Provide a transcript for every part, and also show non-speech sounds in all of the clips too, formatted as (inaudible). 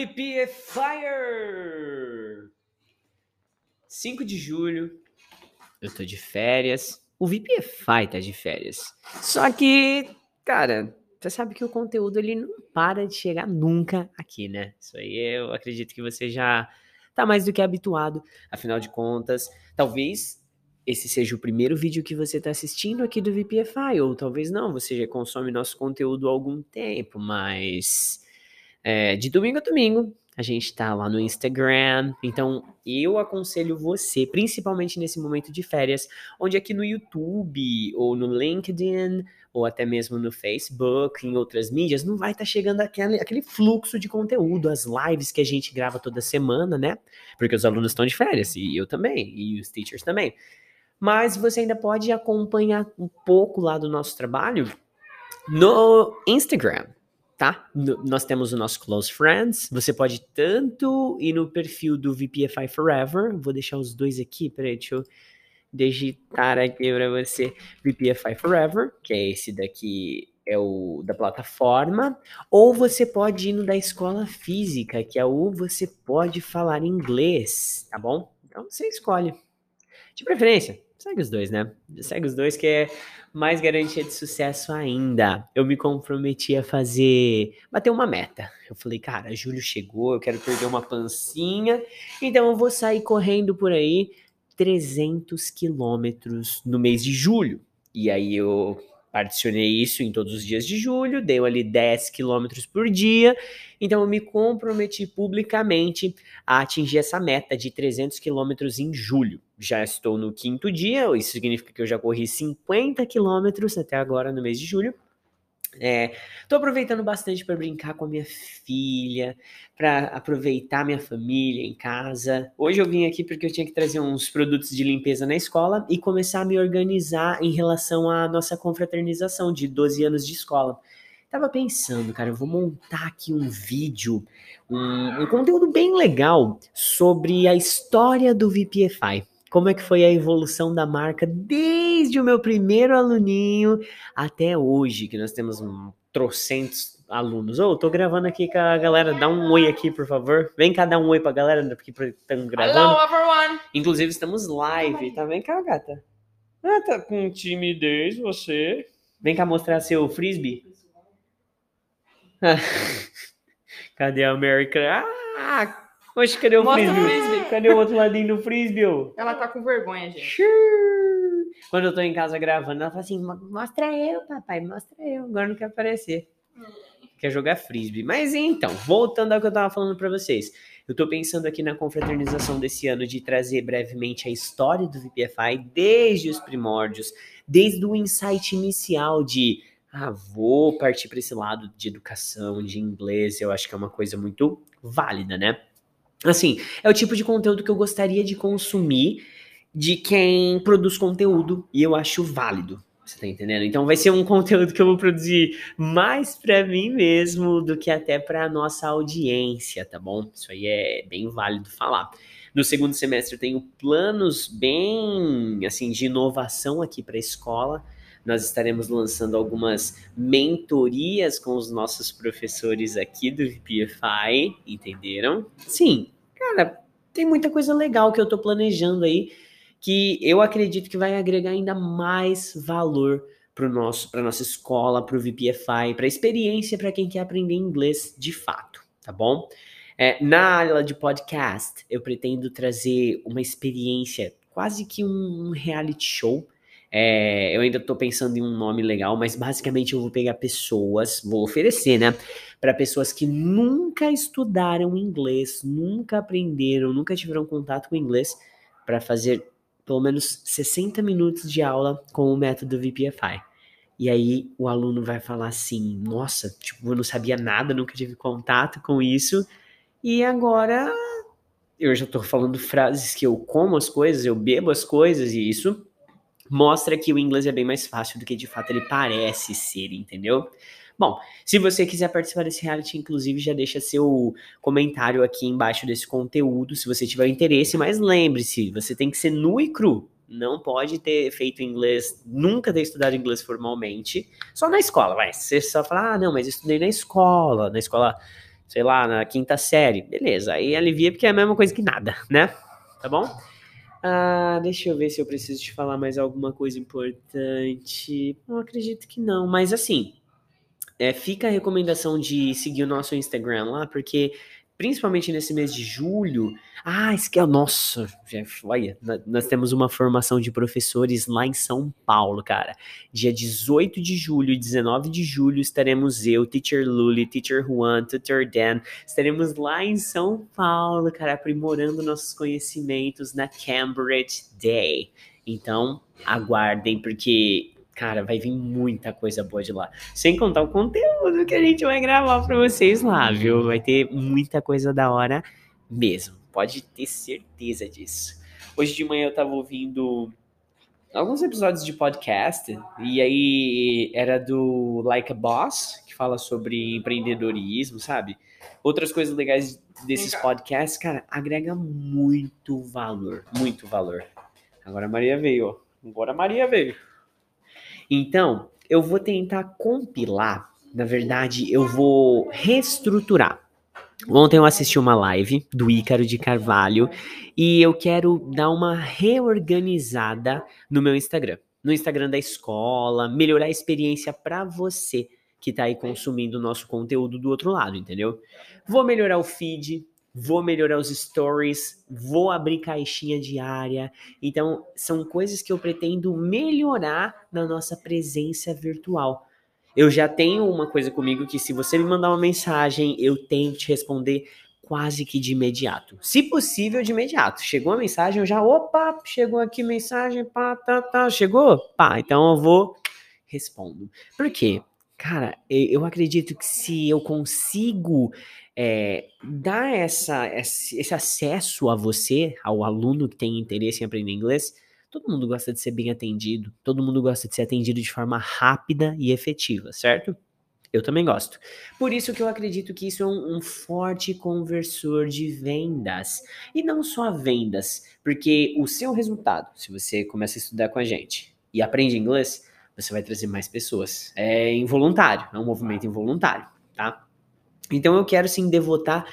VP Fire! 5 de julho, eu tô de férias. O VPFI tá de férias. Só que, cara, você sabe que o conteúdo ele não para de chegar nunca aqui, né? Isso aí eu acredito que você já tá mais do que habituado. Afinal de contas, talvez esse seja o primeiro vídeo que você está assistindo aqui do VPFI, ou talvez não, você já consome nosso conteúdo há algum tempo, mas é, de domingo a domingo a gente tá lá no Instagram. Então, eu aconselho você, principalmente nesse momento de férias, onde aqui no YouTube, ou no LinkedIn, ou até mesmo no Facebook, em outras mídias, não vai estar tá chegando aquele, aquele fluxo de conteúdo, as lives que a gente grava toda semana, né? Porque os alunos estão de férias, e eu também, e os teachers também. Mas você ainda pode acompanhar um pouco lá do nosso trabalho no Instagram tá? No, nós temos o nosso Close Friends. Você pode tanto ir no perfil do VPFI Forever. Vou deixar os dois aqui, peraí, deixa eu digitar aqui para você. VPFI Forever, que é esse daqui, é o da plataforma. Ou você pode ir no da escola física, que é o Você Pode Falar Inglês, tá bom? Então você escolhe. De preferência, segue os dois, né? Segue os dois, que é mais garantia de sucesso ainda. Eu me comprometi a fazer, bater uma meta. Eu falei, cara, julho chegou, eu quero perder uma pancinha, então eu vou sair correndo por aí 300 quilômetros no mês de julho. E aí eu Particionei isso em todos os dias de julho, dei ali 10 quilômetros por dia, então eu me comprometi publicamente a atingir essa meta de 300 quilômetros em julho. Já estou no quinto dia, isso significa que eu já corri 50 quilômetros até agora no mês de julho. É, tô aproveitando bastante para brincar com a minha filha, para aproveitar minha família em casa. Hoje eu vim aqui porque eu tinha que trazer uns produtos de limpeza na escola e começar a me organizar em relação à nossa confraternização de 12 anos de escola. Tava pensando, cara, eu vou montar aqui um vídeo, um, um conteúdo bem legal sobre a história do VPFI como é que foi a evolução da marca desde o meu primeiro aluninho até hoje, que nós temos um trocentos alunos. Ô, oh, tô gravando aqui com a galera, dá um oi aqui, por favor. Vem cá dar um oi pra galera, né, porque estamos gravando. Hello, everyone! Inclusive, estamos live, tá? Vem cá, gata. Ah, tá com timidez, você. Vem cá mostrar seu frisbee. (laughs) Cadê a América? Ah, Oxe, cadê o Mostra frisbee? o frisbee. Cadê o outro ladinho do frisbee? ô? Ela tá com vergonha, gente. Quando eu tô em casa gravando, ela fala assim: "Mo- mostra eu, papai, mostra eu. Agora não quer aparecer. Quer jogar frisbee. Mas então, voltando ao que eu tava falando pra vocês. Eu tô pensando aqui na confraternização desse ano de trazer brevemente a história do VPFI desde os primórdios, desde o insight inicial de ah, vou partir para esse lado de educação, de inglês, eu acho que é uma coisa muito válida, né? Assim, é o tipo de conteúdo que eu gostaria de consumir de quem produz conteúdo e eu acho válido. Você tá entendendo? Então vai ser um conteúdo que eu vou produzir mais para mim mesmo do que até para nossa audiência, tá bom? Isso aí é bem válido falar. No segundo semestre eu tenho planos bem assim de inovação aqui para a escola. Nós estaremos lançando algumas mentorias com os nossos professores aqui do VPFI, entenderam? Sim, cara, tem muita coisa legal que eu tô planejando aí que eu acredito que vai agregar ainda mais valor para nosso para nossa escola, para o VPFI, para a experiência para quem quer aprender inglês de fato, tá bom? É, na aula de podcast, eu pretendo trazer uma experiência, quase que um reality show. É, eu ainda estou pensando em um nome legal, mas basicamente eu vou pegar pessoas, vou oferecer, né? Para pessoas que nunca estudaram inglês, nunca aprenderam, nunca tiveram contato com inglês, para fazer pelo menos 60 minutos de aula com o método VPFI. E aí o aluno vai falar assim: nossa, tipo, eu não sabia nada, nunca tive contato com isso. E agora eu já tô falando frases que eu como as coisas, eu bebo as coisas, e isso mostra que o inglês é bem mais fácil do que de fato ele parece ser, entendeu? Bom, se você quiser participar desse reality, inclusive, já deixa seu comentário aqui embaixo desse conteúdo, se você tiver interesse, mas lembre-se, você tem que ser nu e cru. Não pode ter feito inglês, nunca ter estudado inglês formalmente, só na escola, vai. Você só fala, ah, não, mas eu estudei na escola, na escola sei lá, na quinta série. Beleza, aí alivia porque é a mesma coisa que nada, né? Tá bom? Ah, deixa eu ver se eu preciso te falar mais alguma coisa importante. Eu acredito que não, mas assim, é, fica a recomendação de seguir o nosso Instagram lá, porque principalmente nesse mês de julho. Ah, isso que é. Nossa, olha, nós temos uma formação de professores lá em São Paulo, cara. Dia 18 de julho e 19 de julho estaremos eu, Teacher Luli, Teacher Juan, Tutor Dan. Estaremos lá em São Paulo, cara, aprimorando nossos conhecimentos na Cambridge Day. Então, aguardem, porque Cara, vai vir muita coisa boa de lá. Sem contar o conteúdo que a gente vai gravar pra vocês lá, viu? Vai ter muita coisa da hora mesmo. Pode ter certeza disso. Hoje de manhã eu tava ouvindo alguns episódios de podcast e aí era do Like a Boss, que fala sobre empreendedorismo, sabe? Outras coisas legais desses podcasts, cara, agrega muito valor, muito valor. Agora a Maria veio, ó. Agora a Maria veio. Então, eu vou tentar compilar, na verdade, eu vou reestruturar. Ontem eu assisti uma live do Ícaro de Carvalho e eu quero dar uma reorganizada no meu Instagram, no Instagram da escola, melhorar a experiência para você que está aí consumindo o nosso conteúdo do outro lado, entendeu? Vou melhorar o feed, vou melhorar os stories, vou abrir caixinha diária. Então, são coisas que eu pretendo melhorar na nossa presença virtual. Eu já tenho uma coisa comigo que se você me mandar uma mensagem, eu tenho que te responder quase que de imediato. Se possível, de imediato. Chegou a mensagem, eu já, opa, chegou aqui mensagem, pá, tá, tá, chegou? Pá, então eu vou respondo. Por quê? Cara, eu acredito que se eu consigo é, dar essa, esse acesso a você, ao aluno que tem interesse em aprender inglês, todo mundo gosta de ser bem atendido, todo mundo gosta de ser atendido de forma rápida e efetiva, certo? Eu também gosto. Por isso que eu acredito que isso é um, um, forte conversor de vendas. E não só vendas, porque o seu resultado, se você começa a estudar com a gente e aprende inglês, você vai trazer mais pessoas. É involuntário, é um movimento involuntário, tá? Então eu quero sim devotar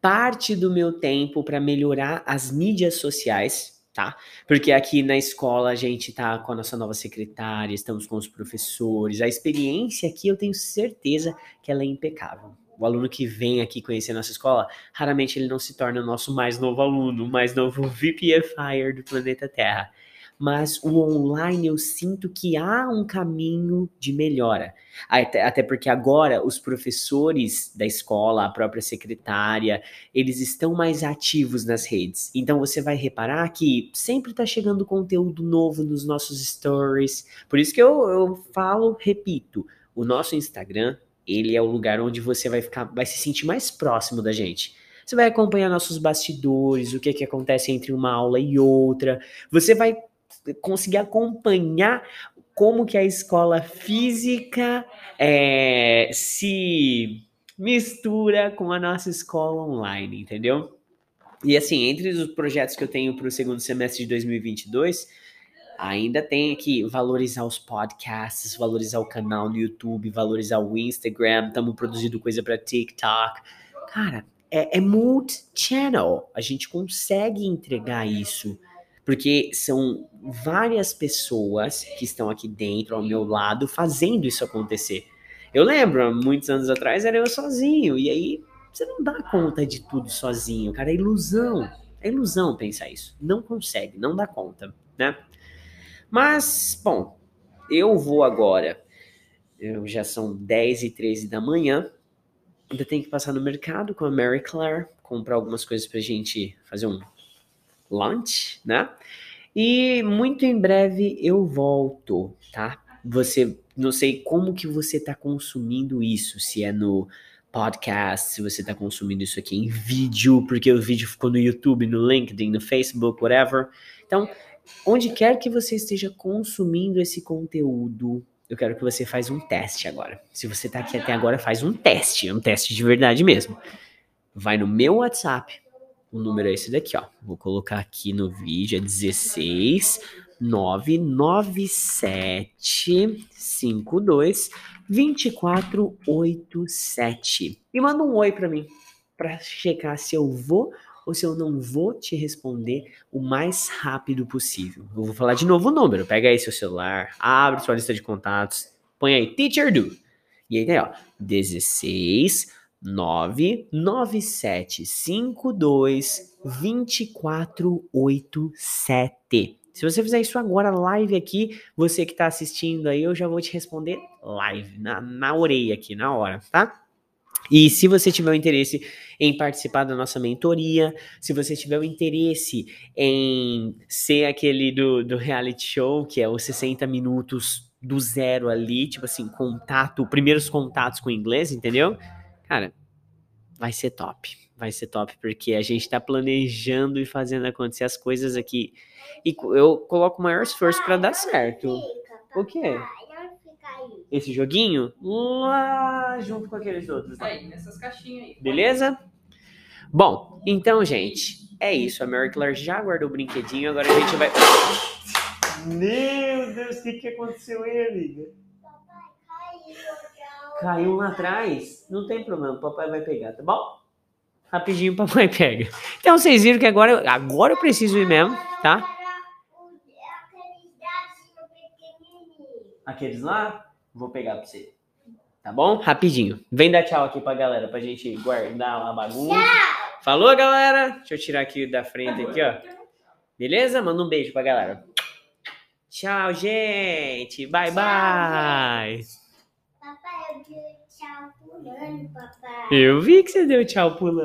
parte do meu tempo para melhorar as mídias sociais, tá? Porque aqui na escola a gente tá com a nossa nova secretária, estamos com os professores, a experiência aqui eu tenho certeza que ela é impecável. O aluno que vem aqui conhecer a nossa escola, raramente ele não se torna o nosso mais novo aluno, o mais novo VPFire do planeta Terra mas o online eu sinto que há um caminho de melhora. Até, até porque agora os professores da escola, a própria secretária, eles estão mais ativos nas redes. Então você vai reparar que sempre está chegando conteúdo novo nos nossos stories. Por isso que eu, eu falo, repito, o nosso Instagram, ele é o lugar onde você vai ficar, vai se sentir mais próximo da gente. Você vai acompanhar nossos bastidores, o que, que acontece entre uma aula e outra. Você vai conseguir acompanhar como que a escola física é, se mistura com a nossa escola online, entendeu? E assim, entre os projetos que eu tenho para o segundo semestre de 2022, ainda tem aqui valorizar os podcasts, valorizar o canal no YouTube, valorizar o Instagram, estamos produzindo coisa para TikTok. Cara, é, é multi-channel. A gente consegue entregar isso porque são várias pessoas que estão aqui dentro, ao meu lado, fazendo isso acontecer. Eu lembro, muitos anos atrás era eu sozinho, e aí você não dá conta de tudo sozinho, cara, é ilusão. É ilusão pensar isso. Não consegue, não dá conta, né? Mas, bom, eu vou agora. Eu, já são 10 e 13 da manhã. Ainda tenho que passar no mercado com a Mary Claire, comprar algumas coisas pra gente fazer um Lunch, né? E muito em breve eu volto, tá? Você, não sei como que você está consumindo isso, se é no podcast, se você está consumindo isso aqui em vídeo, porque o vídeo ficou no YouTube, no LinkedIn, no Facebook, whatever. Então, onde quer que você esteja consumindo esse conteúdo, eu quero que você faça um teste agora. Se você está aqui até agora, faz um teste, um teste de verdade mesmo. Vai no meu WhatsApp, o número é esse daqui, ó. Vou colocar aqui no vídeo, é 16 99752 2487. E manda um oi pra mim, pra checar se eu vou ou se eu não vou te responder o mais rápido possível. Eu vou falar de novo o número. Pega aí seu celular, abre sua lista de contatos, põe aí Teacher Do. E aí, ó, 16 99752 2487. Se você fizer isso agora, live aqui, você que tá assistindo aí, eu já vou te responder live, na, na orelha aqui, na hora, tá? E se você tiver o interesse em participar da nossa mentoria, se você tiver o interesse em ser aquele do, do reality show, que é os 60 minutos do zero ali, tipo assim, contato, primeiros contatos com o inglês, entendeu? Cara, vai ser top. Vai ser top, porque a gente tá planejando e fazendo acontecer as coisas aqui. E eu coloco o maior esforço para dar certo. O quê? Esse joguinho? Lá junto com aqueles outros. Né? Aí, nessas caixinhas aí. Beleza? Bom, então, gente, é isso. A Mary Claire já guardou o brinquedinho, agora a gente vai. Meu Deus, o que, que aconteceu aí, amiga? Caiu lá atrás? Não tem problema, o papai vai pegar, tá bom? Rapidinho o papai (laughs) pega. Então vocês viram que agora, agora eu preciso ir mesmo, tá? Aqueles lá, vou pegar pra você. Tá bom? Rapidinho. Vem dar tchau aqui pra galera, pra gente guardar uma bagunça. Falou, galera? Deixa eu tirar aqui da frente aqui, ó. Beleza? Manda um beijo pra galera. Tchau, gente. Bye, bye. Tchau pulando, papai. Eu vi que você deu tchau pulando.